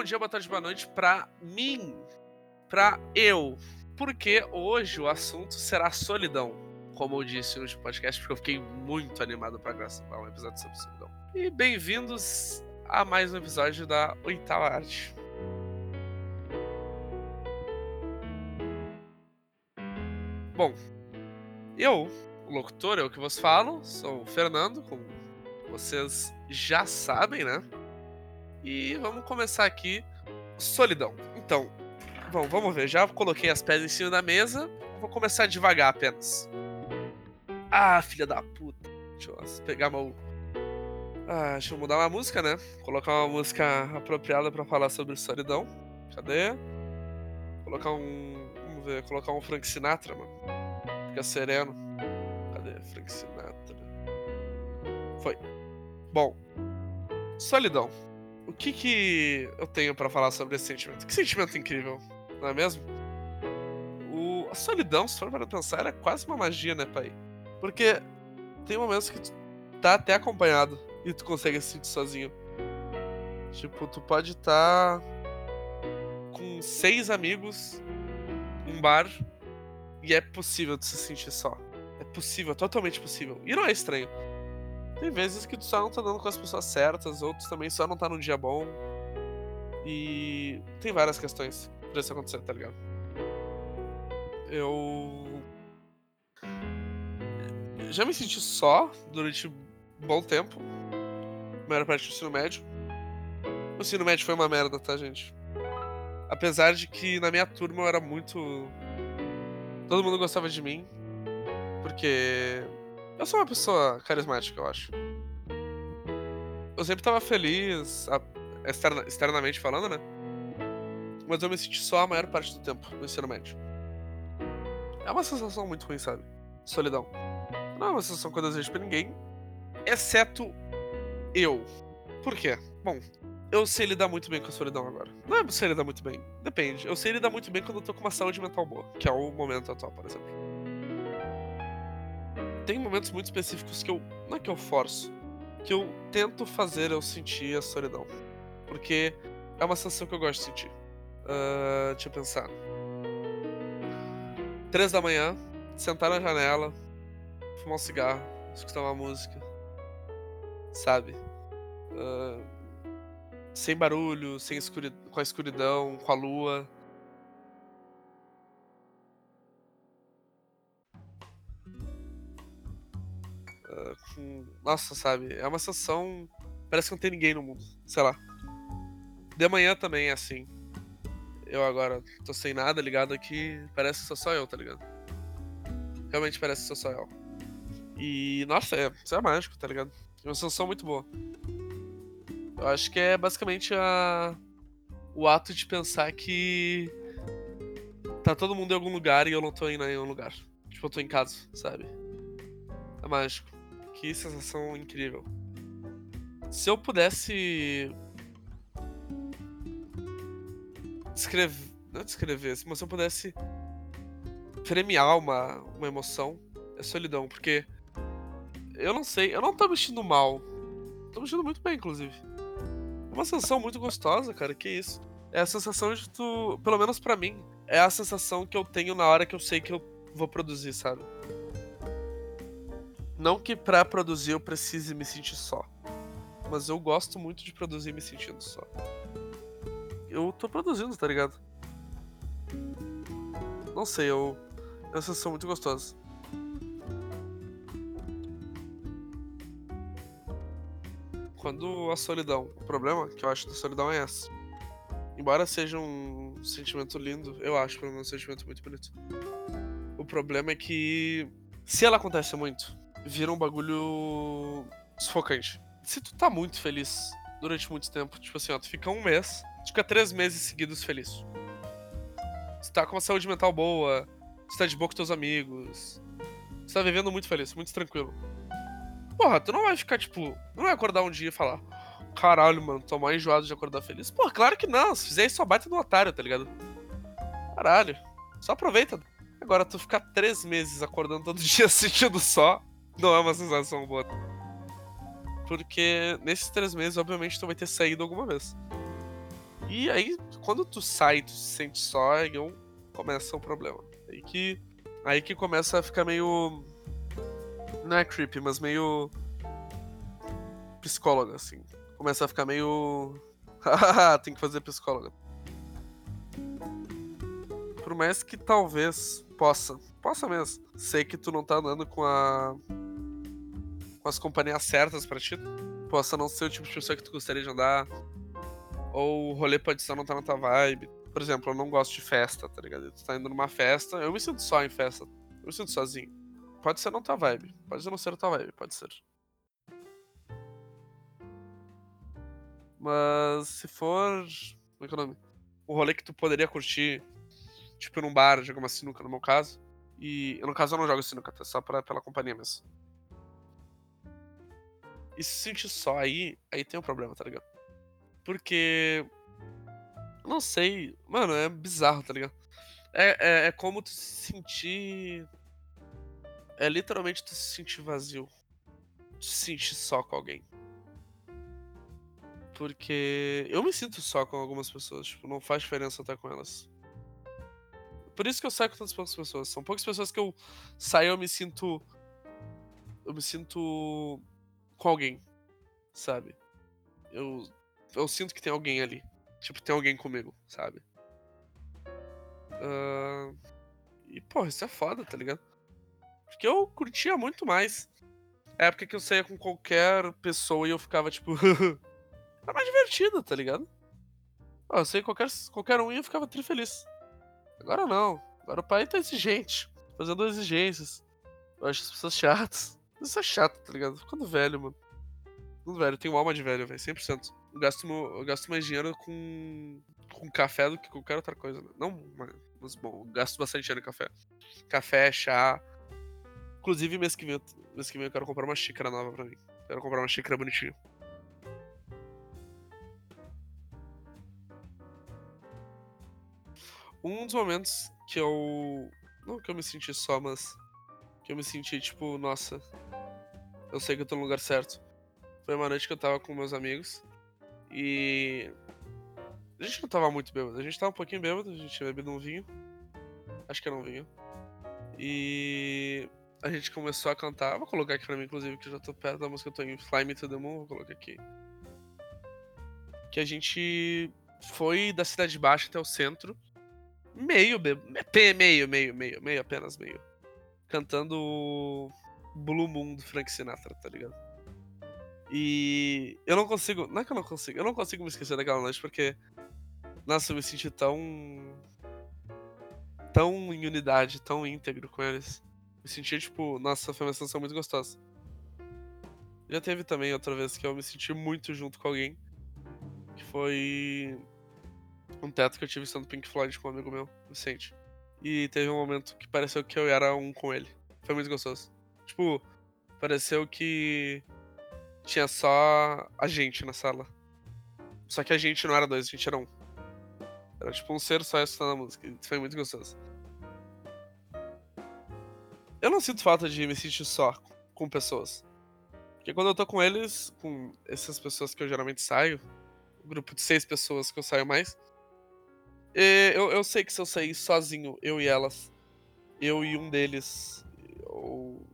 bom dia, boa tarde, boa noite pra mim, pra eu. Porque hoje o assunto será solidão, como eu disse no podcast, porque eu fiquei muito animado pra gravar um episódio sobre solidão. E bem-vindos a mais um episódio da Oitava Arte. Bom, eu, o locutor, é o que vos falo, sou o Fernando, como vocês já sabem, né? E vamos começar aqui. Solidão. Então, bom, vamos ver. Já coloquei as pedras em cima da mesa. Vou começar devagar apenas. Ah, filha da puta. Deixa eu pegar meu. Ah, deixa eu mudar uma música, né? Colocar uma música apropriada para falar sobre solidão. Cadê? Colocar um. Vamos ver, colocar um Frank Sinatra, mano. Fica sereno. Cadê? Frank Sinatra. Foi. Bom. Solidão o que que eu tenho para falar sobre esse sentimento? Que sentimento incrível, não é mesmo? O, a solidão, se for para pensar, é quase uma magia, né, pai? Porque tem momentos que tu tá até acompanhado e tu consegue se sentir sozinho. Tipo, tu pode estar tá com seis amigos em bar e é possível tu se sentir só. É possível, totalmente possível. E não é estranho. Tem vezes que tu só não tá dando com as pessoas certas, outros também só não tá num dia bom. E tem várias questões pra isso acontecer, tá ligado? Eu. Já me senti só durante um bom tempo. Maior parte do ensino médio. O ensino médio foi uma merda, tá, gente? Apesar de que na minha turma eu era muito. Todo mundo gostava de mim. Porque eu sou uma pessoa carismática, eu acho. Eu sempre tava feliz, externa, externamente falando, né? Mas eu me senti só a maior parte do tempo no ensino médio. É uma sensação muito ruim, sabe? Solidão. Não é uma sensação que eu desejo pra ninguém, exceto eu. Por quê? Bom, eu sei lidar muito bem com a solidão agora. Não é sei lidar muito bem, depende. Eu sei lidar muito bem quando eu tô com uma saúde mental boa, que é o momento atual, por exemplo tem momentos muito específicos que eu. Não é que eu forço. Que eu tento fazer eu sentir a solidão. Porque é uma sensação que eu gosto de sentir. Uh, deixa eu pensar. Três da manhã, sentar na janela, fumar um cigarro, escutar uma música. Sabe? Uh, sem barulho, sem escuridão, com a escuridão, com a lua. Com. Nossa, sabe? É uma sensação. Parece que não tem ninguém no mundo. Sei lá. De manhã também é assim. Eu agora tô sem nada ligado aqui. Parece que sou só eu, tá ligado? Realmente parece que sou só eu. E, nossa, é, isso é mágico, tá ligado? É uma sensação muito boa. Eu acho que é basicamente a... o ato de pensar que tá todo mundo em algum lugar e eu não tô em nenhum lugar. Tipo, eu tô em casa, sabe? É mágico. Que sensação incrível. Se eu pudesse. Descrever. Não descrever, mas se eu pudesse premiar uma, uma emoção, é solidão, porque. Eu não sei, eu não tô mexendo mal. Tô mexendo muito bem, inclusive. É uma sensação muito gostosa, cara, que isso. É a sensação de tu. Pelo menos para mim, é a sensação que eu tenho na hora que eu sei que eu vou produzir, sabe? Não que pra produzir eu precise me sentir só. Mas eu gosto muito de produzir me sentindo só. Eu tô produzindo, tá ligado? Não sei, eu. Uma sensação muito gostosa. Quando a solidão. O problema que eu acho da solidão é essa. Embora seja um sentimento lindo, eu acho pelo menos um sentimento muito bonito. O problema é que. Se ela acontece muito, vira um bagulho sufocante. Se tu tá muito feliz durante muito tempo, tipo assim, ó, tu fica um mês, tu fica três meses seguidos feliz. Tu tá com uma saúde mental boa, tu tá de boa com teus amigos, tu tá vivendo muito feliz, muito tranquilo. Porra, tu não vai ficar, tipo, não vai acordar um dia e falar, caralho, mano, tô mais enjoado de acordar feliz. Pô, claro que não, se fizer isso só baita no otário, tá ligado? Caralho, só aproveita. Agora, tu ficar três meses acordando todo dia sentindo só, não é uma sensação boa. Porque nesses três meses, obviamente, tu vai ter saído alguma vez. E aí, quando tu sai, tu se sente só, aí começa o problema. Aí que, aí que começa a ficar meio. Não é creepy, mas meio. psicóloga, assim. Começa a ficar meio. tem que fazer psicóloga. Por mais que talvez possa, possa mesmo. Sei que tu não tá andando com a. com as companhias certas pra ti. Possa não ser o tipo de pessoa que tu gostaria de andar. Ou o rolê pode só não estar tá na tua vibe. Por exemplo, eu não gosto de festa, tá ligado? Tu tá indo numa festa, eu me sinto só em festa. Eu me sinto sozinho. Pode ser não tua vibe. Pode não ser tua vibe, pode ser. Mas se for. Como é que é o nome? O rolê que tu poderia curtir, tipo num bar, jogar uma sinuca no meu caso. E no caso eu não jogo sinuca, tá? Só pra, pela companhia mesmo. E se sentir só aí, aí tem um problema, tá ligado? Porque. Não sei. Mano, é bizarro, tá ligado? É, é, é como tu se sentir. É literalmente tu se sentir vazio. Tu se sentir só com alguém. Porque eu me sinto só com algumas pessoas, tipo, não faz diferença estar com elas. Por isso que eu saio com tantas poucas pessoas. São poucas pessoas que eu saio eu me sinto. Eu me sinto com alguém, sabe? Eu eu sinto que tem alguém ali. Tipo, tem alguém comigo, sabe? Uh... E, pô, isso é foda, tá ligado? Porque eu curtia muito mais. A época que eu saía com qualquer pessoa e eu ficava, tipo. Era mais divertido, tá ligado? eu saía com qualquer, qualquer um e eu ficava tri feliz. Agora não. Agora o pai tá exigente. Fazendo exigências. Eu acho as pessoas chatas. Isso é chato, tá ligado? Ficando velho, mano. Ficando velho. Eu tenho alma de velho, velho. 100% eu gasto, eu gasto mais dinheiro com, com café do que qualquer outra coisa. Né? Não, mas bom, eu gasto bastante dinheiro em café. Café, chá. Inclusive, mês que vem, mês que vem eu quero comprar uma xícara nova pra mim. Quero comprar uma xícara bonitinha. Um dos momentos que eu. Não que eu me senti só, mas. Que eu me senti tipo, nossa. Eu sei que eu tô no lugar certo. Foi uma noite que eu tava com meus amigos. E. A gente não tava muito bêbado, a gente tava um pouquinho bêbado, a gente tinha bebido um vinho. Acho que era um vinho. E. A gente começou a cantar. Vou colocar aqui pra mim, inclusive, que eu já tô perto da música, eu tô em Fly Me to the Moon, vou colocar aqui. Que a gente foi da Cidade Baixa até o centro. Meio bêbado. Meio, meio, meio, meio, apenas meio. Cantando Blue Moon do Frank Sinatra, tá ligado? E eu não consigo. Não é que eu não consigo. Eu não consigo me esquecer daquela noite porque. Nossa, eu me senti tão. Tão em unidade, tão íntegro com eles. Me senti tipo, nossa, foi uma sensação muito gostosa. Já teve também outra vez que eu me senti muito junto com alguém. Que foi. Um teto que eu tive estando Pink Floyd com um amigo meu, Vicente. E teve um momento que pareceu que eu era um com ele. Foi muito gostoso. Tipo, pareceu que tinha só a gente na sala. Só que a gente não era dois, a gente era um. Era tipo um ser só escutando a música. Foi muito gostoso. Eu não sinto falta de me sentir só com pessoas. Porque quando eu tô com eles, com essas pessoas que eu geralmente saio, um grupo de seis pessoas que eu saio mais, eu, eu sei que se eu sair sozinho, eu e elas, eu e um deles, ou.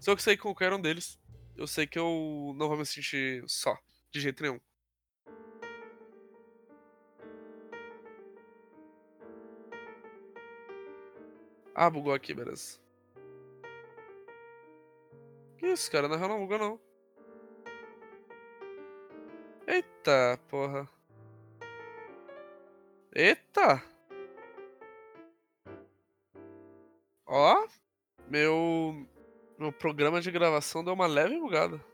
Se eu sair com qualquer um deles, eu sei que eu não vou me sentir só, de jeito nenhum. Ah, bugou aqui, beleza. Que isso, cara? Na real não bugou não. Eita, porra. Eita! Ó, meu meu programa de gravação deu uma leve bugada.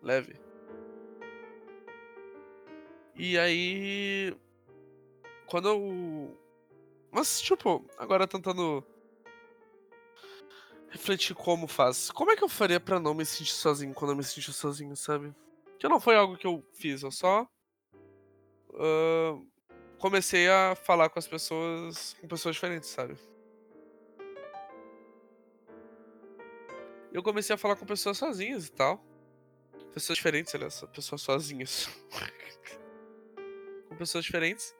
Leve. E aí. Quando eu. Mas, tipo, agora tentando. Refletir como faz. Como é que eu faria para não me sentir sozinho quando eu me sentir sozinho, sabe? Que não foi algo que eu fiz, eu só. Uh, comecei a falar com as pessoas. com pessoas diferentes, sabe? eu comecei a falar com pessoas sozinhas e tal. Pessoas diferentes, aliás, pessoas sozinhas. com pessoas diferentes.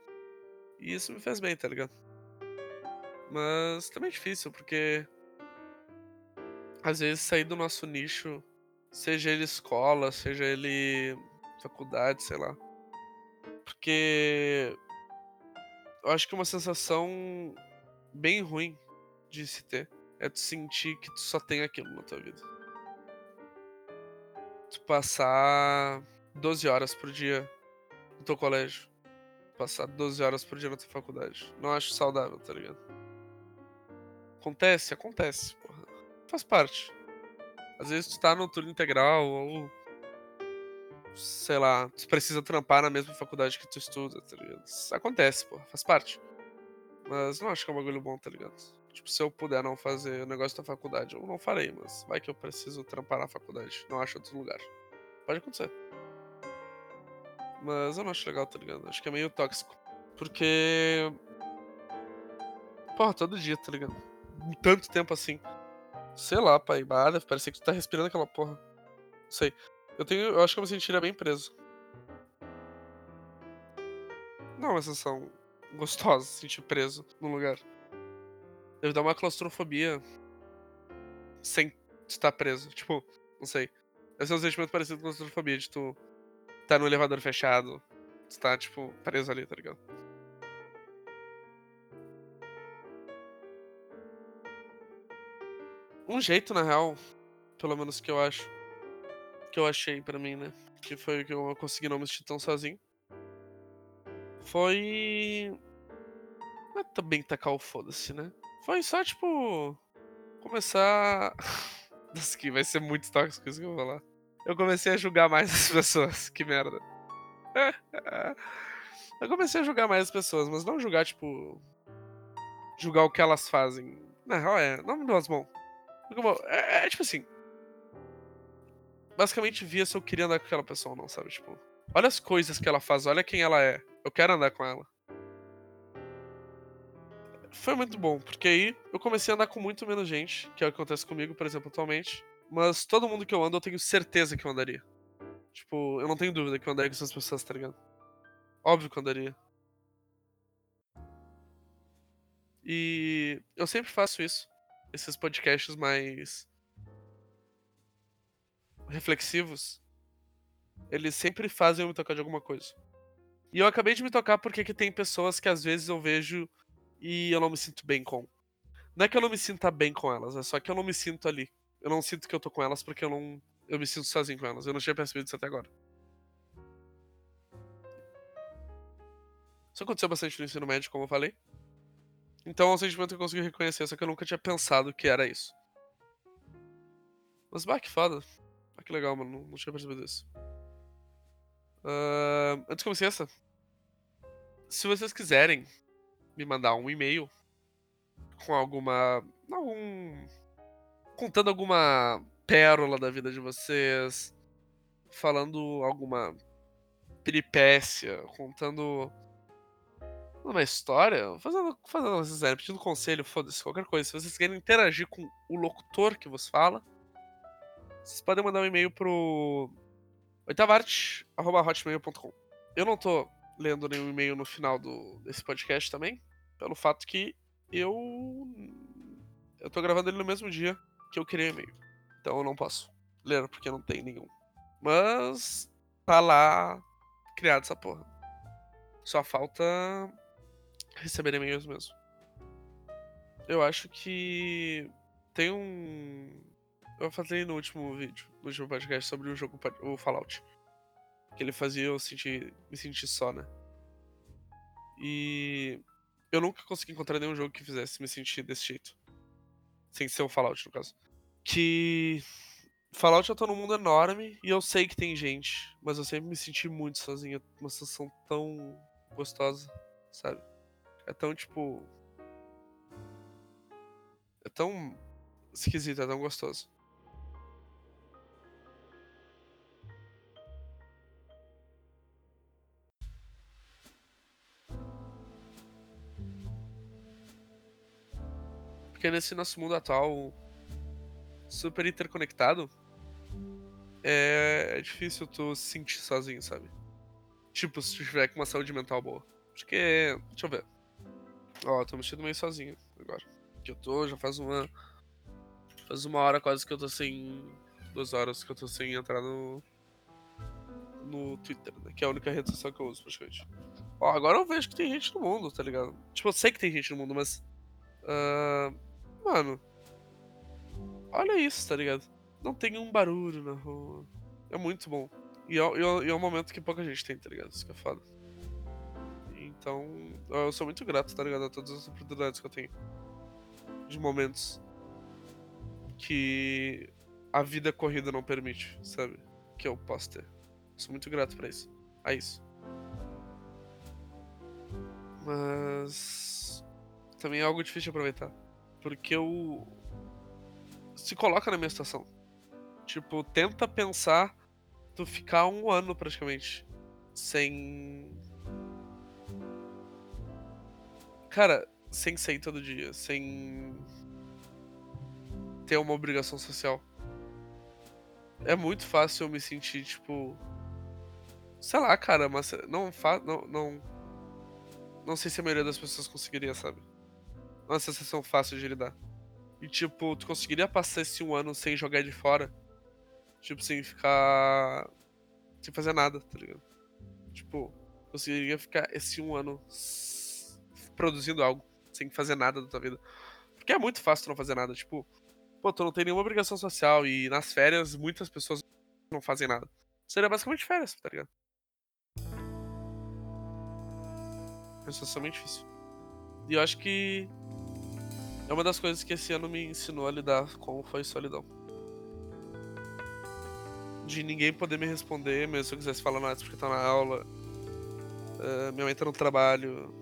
E isso me fez bem, tá ligado? Mas também é difícil, porque às vezes sair do nosso nicho, seja ele escola, seja ele faculdade, sei lá. Porque eu acho que uma sensação bem ruim de se ter é tu sentir que tu só tem aquilo na tua vida. Tu passar 12 horas por dia no teu colégio. Passar 12 horas por dia na tua faculdade. Não acho saudável, tá ligado? Acontece, acontece, porra. Faz parte. Às vezes tu tá no turno integral ou. Sei lá, tu precisa trampar na mesma faculdade que tu estuda, tá ligado? Acontece, porra. Faz parte. Mas não acho que é um bagulho bom, tá ligado? Tipo, se eu puder não fazer o negócio da faculdade, eu não farei, mas vai que eu preciso trampar na faculdade. Não acho outro lugar. Pode acontecer. Mas eu não acho legal, tá ligado? Acho que é meio tóxico. Porque. Porra, todo dia, tá ligado? Tanto tempo assim. Sei lá, pai. Bada, parecia que tu tá respirando aquela porra. Não sei. Eu tenho. Eu acho que eu me sentiria bem preso. Não é uma sensação gostosa se sentir preso num lugar. Deve dar uma claustrofobia sem estar preso. Tipo, não sei. Esse é um sentimento parecido com claustrofobia, de tu tá no elevador fechado. Tu tá, tipo, preso ali, tá ligado? Um jeito, na real, pelo menos que eu acho, que eu achei pra mim, né? Que foi o que eu consegui não me sentir tão sozinho. Foi. Não é também tacar o foda-se, né? Foi só, tipo. Começar. Nossa, que vai ser muito tóxico isso que eu vou falar. Eu comecei a julgar mais as pessoas. Que merda. Eu comecei a julgar mais as pessoas, mas não julgar, tipo. Julgar o que elas fazem. Na real, é. Não me dou as mãos. É, é, tipo assim. Basicamente via se eu queria andar com aquela pessoa ou não, sabe? Tipo. Olha as coisas que ela faz, olha quem ela é. Eu quero andar com ela. Foi muito bom, porque aí eu comecei a andar com muito menos gente, que é o que acontece comigo, por exemplo, atualmente. Mas todo mundo que eu ando, eu tenho certeza que eu andaria. Tipo, eu não tenho dúvida que eu andaria com essas pessoas, tá ligado? Óbvio que eu andaria. E eu sempre faço isso. Esses podcasts mais reflexivos. Eles sempre fazem eu me tocar de alguma coisa. E eu acabei de me tocar porque que tem pessoas que às vezes eu vejo e eu não me sinto bem com. Não é que eu não me sinta bem com elas, é só que eu não me sinto ali. Eu não sinto que eu tô com elas porque eu não. Eu me sinto sozinho com elas. Eu não tinha percebido isso até agora. Isso aconteceu bastante no ensino médio, como eu falei. Então é um sentimento que eu consegui reconhecer, só que eu nunca tinha pensado que era isso. Mas bah, que foda. Ah, que legal, mano. Não, tinha percebido isso. Uh, antes de começar, se vocês quiserem me mandar um e-mail com alguma. algum. contando alguma pérola da vida de vocês, falando alguma peripécia, contando uma história, fazendo, fazendo vocês pedindo conselho, foda-se, qualquer coisa. Se vocês querem interagir com o locutor que vos fala, vocês podem mandar um e-mail pro oitavarte.hotmail.com. Eu não tô lendo nenhum e-mail no final do, desse podcast também, pelo fato que eu. Eu tô gravando ele no mesmo dia que eu criei e-mail. Então eu não posso ler porque não tem nenhum. Mas tá lá criado essa porra. Só falta receber e-mails mesmo. Eu acho que tem um. Eu falei no último vídeo, no último podcast, sobre o jogo, o Fallout. Que ele fazia eu sentir, me sentir só, né? E eu nunca consegui encontrar nenhum jogo que fizesse me sentir desse jeito. Sem ser o Fallout, no caso. Que. Fallout eu tô num mundo enorme e eu sei que tem gente, mas eu sempre me senti muito sozinho. Uma sensação tão gostosa, sabe? É tão tipo. É tão esquisito, é tão gostoso. Porque nesse nosso mundo atual, super interconectado, é, é difícil tu se sentir sozinho, sabe? Tipo, se tiver com uma saúde mental boa. Porque. Deixa eu ver. Ó, tô mexendo meio sozinho agora. Que eu tô, já faz uma. Faz uma hora quase que eu tô sem. Duas horas que eu tô sem entrar no. No Twitter, né? Que é a única rede social que eu uso, praticamente. Ó, agora eu vejo que tem gente no mundo, tá ligado? Tipo, eu sei que tem gente no mundo, mas. Uh, mano. Olha isso, tá ligado? Não tem um barulho na rua. É muito bom. E é, e é um momento que pouca gente tem, tá ligado? Isso que é foda. Então, eu sou muito grato, tá ligado? A todas as oportunidades que eu tenho. De momentos que a vida corrida não permite, sabe? Que eu posso ter. sou muito grato pra isso. A isso. Mas. Também é algo difícil de aproveitar. Porque eu. Se coloca na minha situação. Tipo, tenta pensar tu ficar um ano praticamente sem. Cara, sem sair todo dia, sem ter uma obrigação social. É muito fácil eu me sentir, tipo. Sei lá, cara, mas não fa não, não. Não sei se a maioria das pessoas conseguiria, sabe? É uma sensação fácil de lidar. E tipo, tu conseguiria passar esse um ano sem jogar de fora? Tipo, sem ficar. Sem fazer nada, tá ligado? Tipo, conseguiria ficar esse um ano produzindo algo, sem fazer nada da tua vida. Porque é muito fácil tu não fazer nada. Tipo, pô, tu não tem nenhuma obrigação social e nas férias muitas pessoas não fazem nada. Seria basicamente férias, tá ligado? É socialmente difícil. E eu acho que é uma das coisas que esse ano me ensinou a lidar com foi solidão de ninguém poder me responder, mesmo se eu quisesse falar nada porque tá na aula. Uh, minha mãe tá no trabalho.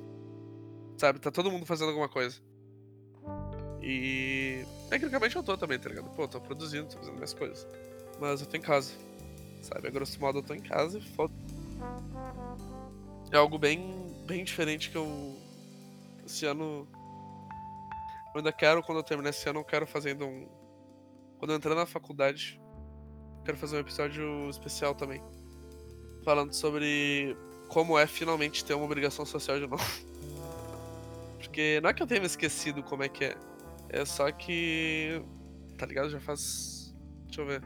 Sabe, tá todo mundo fazendo alguma coisa. E. Tecnicamente eu tô também, tá ligado? Pô, tô produzindo, tô fazendo minhas coisas. Mas eu tô em casa. Sabe, a grosso modo eu tô em casa e foda. É algo bem, bem diferente que eu. Esse ano. Eu ainda quero, quando eu terminar esse ano, eu quero fazendo um. Quando eu entrar na faculdade, quero fazer um episódio especial também. Falando sobre como é finalmente ter uma obrigação social de novo. Porque não é que eu tenha me esquecido como é que é. É só que. Tá ligado? Já faz. Deixa eu ver.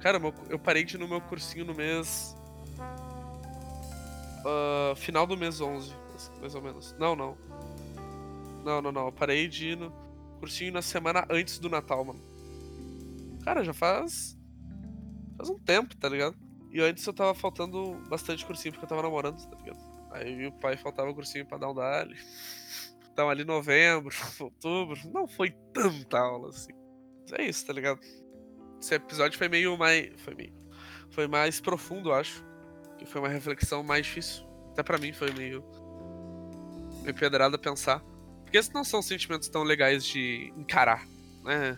Cara, eu parei de ir no meu cursinho no mês. Uh, final do mês 11, mais ou menos. Não, não. Não, não, não. Eu parei de ir no cursinho na semana antes do Natal, mano. Cara, já faz faz um tempo, tá ligado? E antes eu tava faltando bastante cursinho porque eu tava namorando, tá ligado? Aí o pai faltava cursinho pra dar um dali. Então ali novembro, outubro, não foi tanta aula assim. Mas é isso, tá ligado? Esse episódio foi meio mais. Foi meio. Foi mais profundo, acho. Que foi uma reflexão mais difícil. Até pra mim foi meio. meio pedrada pensar. Porque esses não são sentimentos tão legais de encarar, né?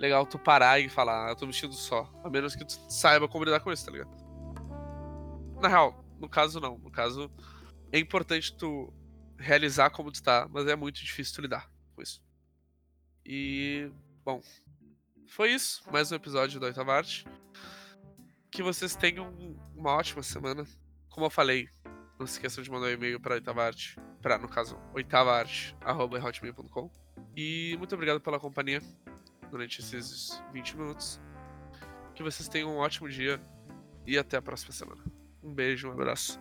legal tu parar e falar, ah, eu tô vestido só. A menos que tu saiba como lidar com isso, tá ligado? Na real, no caso não. No caso, é importante tu realizar como tu tá, mas é muito difícil tu lidar com isso. E. Bom. Foi isso. Mais um episódio do Oitava Arte. Que vocês tenham uma ótima semana. Como eu falei, não se esqueçam de mandar um e-mail para Oitava Pra, no caso, oitavaarte.com. E muito obrigado pela companhia durante esses 20 minutos. Que vocês tenham um ótimo dia e até a próxima semana. Um beijo, um abraço.